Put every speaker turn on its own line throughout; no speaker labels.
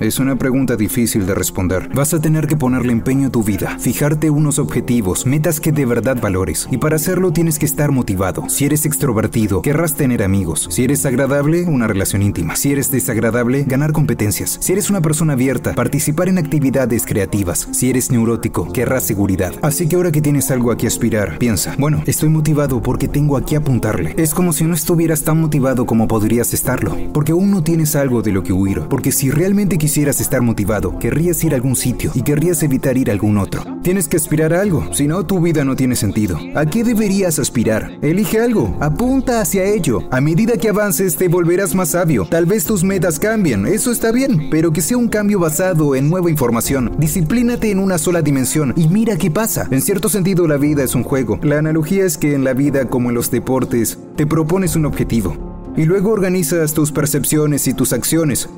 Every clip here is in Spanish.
Es una pregunta difícil de responder. Vas a tener que ponerle empeño a tu vida, fijarte unos objetivos, metas que de verdad valores. Y para hacerlo tienes que estar motivado. Si eres extrovertido, querrás tener amigos. Si eres agradable, una relación íntima. Si eres desagradable, ganar competencias. Si eres una persona abierta, participar en actividades creativas. Si eres neurótico, querrás seguridad. Así que ahora que tienes algo a que aspirar, piensa, bueno, estoy motivado porque tengo a apuntarle. Es como si no estuvieras tan motivado como podrías estarlo, porque aún no tienes algo de lo que huir, porque si realmente quisieras estar motivado, querrías ir a algún sitio y querrías evitar ir a algún otro. Tienes que aspirar a algo, si no tu vida no tiene sentido. ¿A qué deberías aspirar? Elige algo, apunta hacia ello. A medida que avances te volverás más sabio. Tal vez tus metas cambien, eso está bien, pero que sea un cambio basado en nueva información. Disciplínate en una sola dimensión y mira qué pasa. En cierto sentido la vida es un juego. La analogía es que en la vida como en los deportes, te propones un objetivo y luego organizas tus percepciones y tus acciones.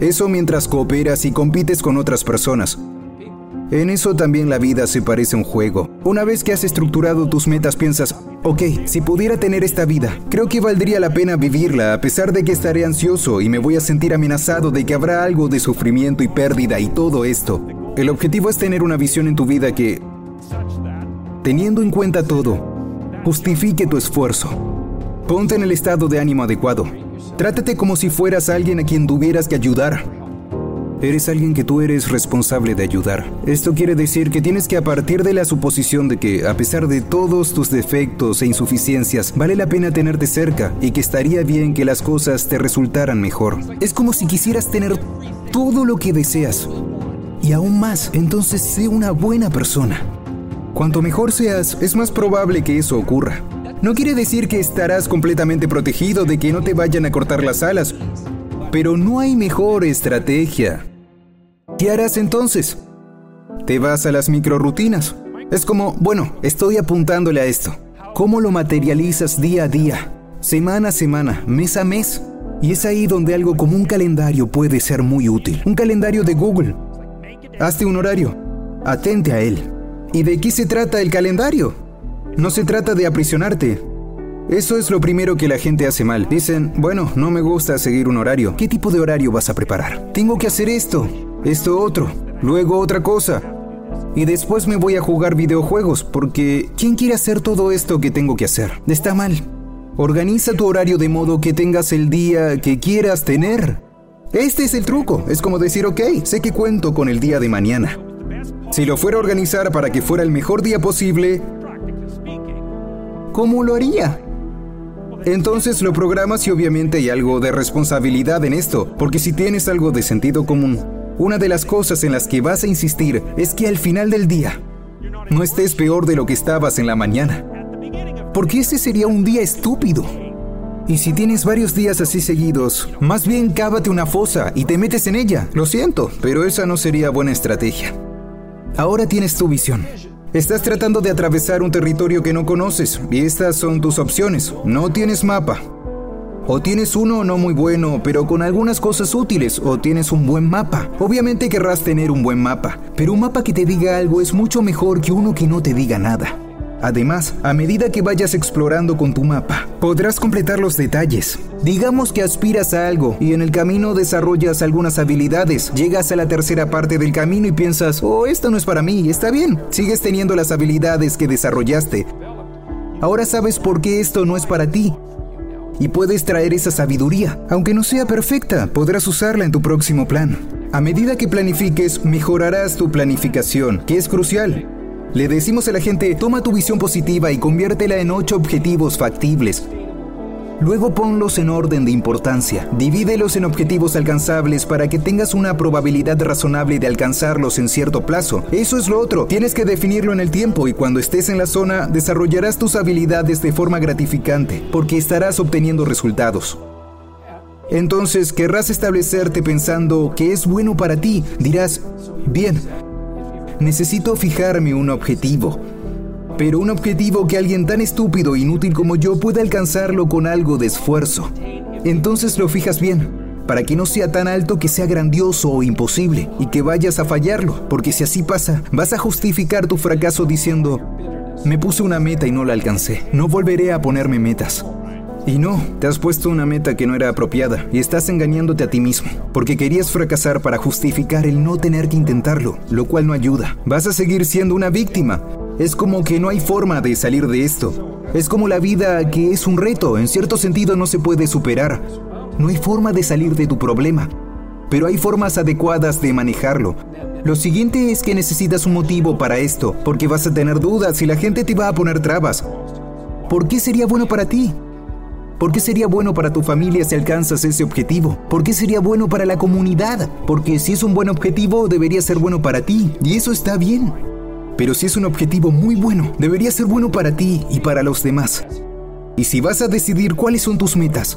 Eso mientras cooperas y compites con otras personas. En eso también la vida se parece a un juego. Una vez que has estructurado tus metas piensas, ok, si pudiera tener esta vida, creo que valdría la pena vivirla a pesar de que estaré ansioso y me voy a sentir amenazado de que habrá algo de sufrimiento y pérdida y todo esto. El objetivo es tener una visión en tu vida que, teniendo en cuenta todo, justifique tu esfuerzo. Ponte en el estado de ánimo adecuado. Trátate como si fueras alguien a quien tuvieras que ayudar. Eres alguien que tú eres responsable de ayudar. Esto quiere decir que tienes que a partir de la suposición de que, a pesar de todos tus defectos e insuficiencias, vale la pena tenerte cerca y que estaría bien que las cosas te resultaran mejor. Es como si quisieras tener todo lo que deseas. Y aún más, entonces sé una buena persona. Cuanto mejor seas, es más probable que eso ocurra. No quiere decir que estarás completamente protegido de que no te vayan a cortar las alas, pero no hay mejor estrategia. ¿Qué harás entonces? Te vas a las microrutinas. Es como, bueno, estoy apuntándole a esto. ¿Cómo lo materializas día a día, semana a semana, mes a mes? Y es ahí donde algo como un calendario puede ser muy útil. Un calendario de Google. Hazte un horario. Atente a él. ¿Y de qué se trata el calendario? No se trata de aprisionarte. Eso es lo primero que la gente hace mal. Dicen, bueno, no me gusta seguir un horario. ¿Qué tipo de horario vas a preparar? Tengo que hacer esto, esto otro, luego otra cosa. Y después me voy a jugar videojuegos, porque ¿quién quiere hacer todo esto que tengo que hacer? Está mal. Organiza tu horario de modo que tengas el día que quieras tener. Este es el truco. Es como decir, ok, sé que cuento con el día de mañana. Si lo fuera a organizar para que fuera el mejor día posible, ¿cómo lo haría? Entonces lo programas y obviamente hay algo de responsabilidad en esto, porque si tienes algo de sentido común, una de las cosas en las que vas a insistir es que al final del día no estés peor de lo que estabas en la mañana. Porque ese sería un día estúpido. Y si tienes varios días así seguidos, más bien cávate una fosa y te metes en ella. Lo siento, pero esa no sería buena estrategia. Ahora tienes tu visión. Estás tratando de atravesar un territorio que no conoces y estas son tus opciones. No tienes mapa. O tienes uno no muy bueno, pero con algunas cosas útiles, o tienes un buen mapa. Obviamente querrás tener un buen mapa, pero un mapa que te diga algo es mucho mejor que uno que no te diga nada. Además, a medida que vayas explorando con tu mapa, podrás completar los detalles. Digamos que aspiras a algo y en el camino desarrollas algunas habilidades. Llegas a la tercera parte del camino y piensas, oh, esto no es para mí, está bien. Sigues teniendo las habilidades que desarrollaste. Ahora sabes por qué esto no es para ti. y puedes traer esa sabiduría. Aunque no sea perfecta, podrás usarla en tu próximo plan. A medida que planifiques, mejorarás tu planificación, que es crucial. Le decimos a la gente, toma tu visión positiva y conviértela en ocho objetivos factibles. Luego ponlos en orden de importancia. Divídelos en objetivos alcanzables para que tengas una probabilidad razonable de alcanzarlos en cierto plazo. Eso es lo otro. Tienes que definirlo en el tiempo y cuando estés en la zona desarrollarás tus habilidades de forma gratificante porque estarás obteniendo resultados. Entonces querrás establecerte pensando que es bueno para ti. Dirás, bien, necesito fijarme un objetivo pero un objetivo que alguien tan estúpido e inútil como yo pueda alcanzarlo con algo de esfuerzo. Entonces lo fijas bien, para que no sea tan alto que sea grandioso o imposible y que vayas a fallarlo, porque si así pasa, vas a justificar tu fracaso diciendo, me puse una meta y no la alcancé, no volveré a ponerme metas. Y no, te has puesto una meta que no era apropiada y estás engañándote a ti mismo, porque querías fracasar para justificar el no tener que intentarlo, lo cual no ayuda. Vas a seguir siendo una víctima, es como que no hay forma de salir de esto. Es como la vida que es un reto, en cierto sentido no se puede superar. No hay forma de salir de tu problema, pero hay formas adecuadas de manejarlo. Lo siguiente es que necesitas un motivo para esto, porque vas a tener dudas y la gente te va a poner trabas. ¿Por qué sería bueno para ti? ¿Por qué sería bueno para tu familia si alcanzas ese objetivo? ¿Por qué sería bueno para la comunidad? Porque si es un buen objetivo, debería ser bueno para ti, y eso está bien. Pero si es un objetivo muy bueno, debería ser bueno para ti y para los demás. Y si vas a decidir cuáles son tus metas,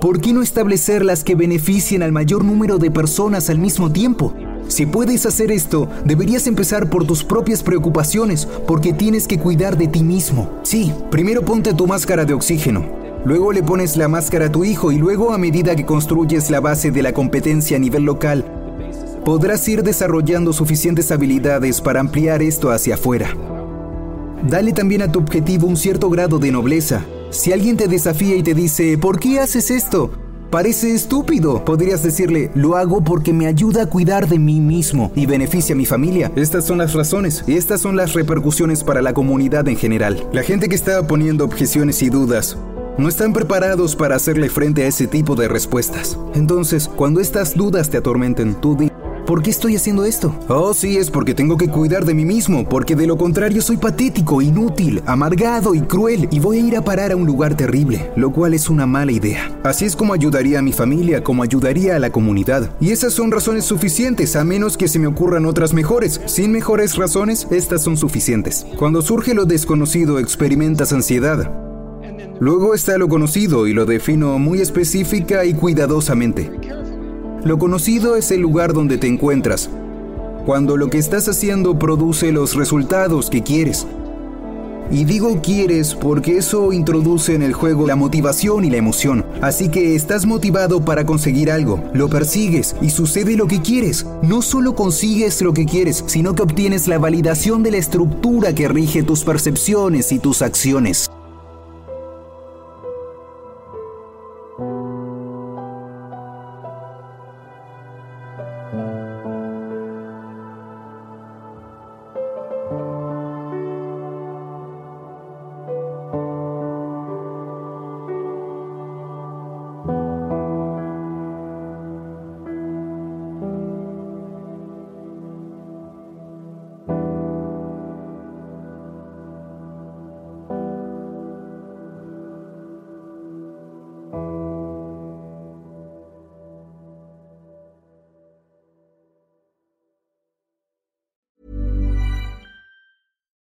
¿por qué no establecer las que beneficien al mayor número de personas al mismo tiempo? Si puedes hacer esto, deberías empezar por tus propias preocupaciones, porque tienes que cuidar de ti mismo. Sí, primero ponte tu máscara de oxígeno, luego le pones la máscara a tu hijo y luego a medida que construyes la base de la competencia a nivel local, podrás ir desarrollando suficientes habilidades para ampliar esto hacia afuera. Dale también a tu objetivo un cierto grado de nobleza. Si alguien te desafía y te dice, ¿por qué haces esto? Parece estúpido. Podrías decirle, lo hago porque me ayuda a cuidar de mí mismo y beneficia a mi familia. Estas son las razones y estas son las repercusiones para la comunidad en general. La gente que está poniendo objeciones y dudas no están preparados para hacerle frente a ese tipo de respuestas. Entonces, cuando estas dudas te atormenten, tú di, ¿Por qué estoy haciendo esto? Oh, sí, es porque tengo que cuidar de mí mismo, porque de lo contrario soy patético, inútil, amargado y cruel y voy a ir a parar a un lugar terrible, lo cual es una mala idea. Así es como ayudaría a mi familia, como ayudaría a la comunidad. Y esas son razones suficientes, a menos que se me ocurran otras mejores. Sin mejores razones, estas son suficientes. Cuando surge lo desconocido, experimentas ansiedad. Luego está lo conocido y lo defino muy específica y cuidadosamente. Lo conocido es el lugar donde te encuentras, cuando lo que estás haciendo produce los resultados que quieres. Y digo quieres porque eso introduce en el juego la motivación y la emoción. Así que estás motivado para conseguir algo, lo persigues y sucede lo que quieres. No solo consigues lo que quieres, sino que obtienes la validación de la estructura que rige tus percepciones y tus acciones.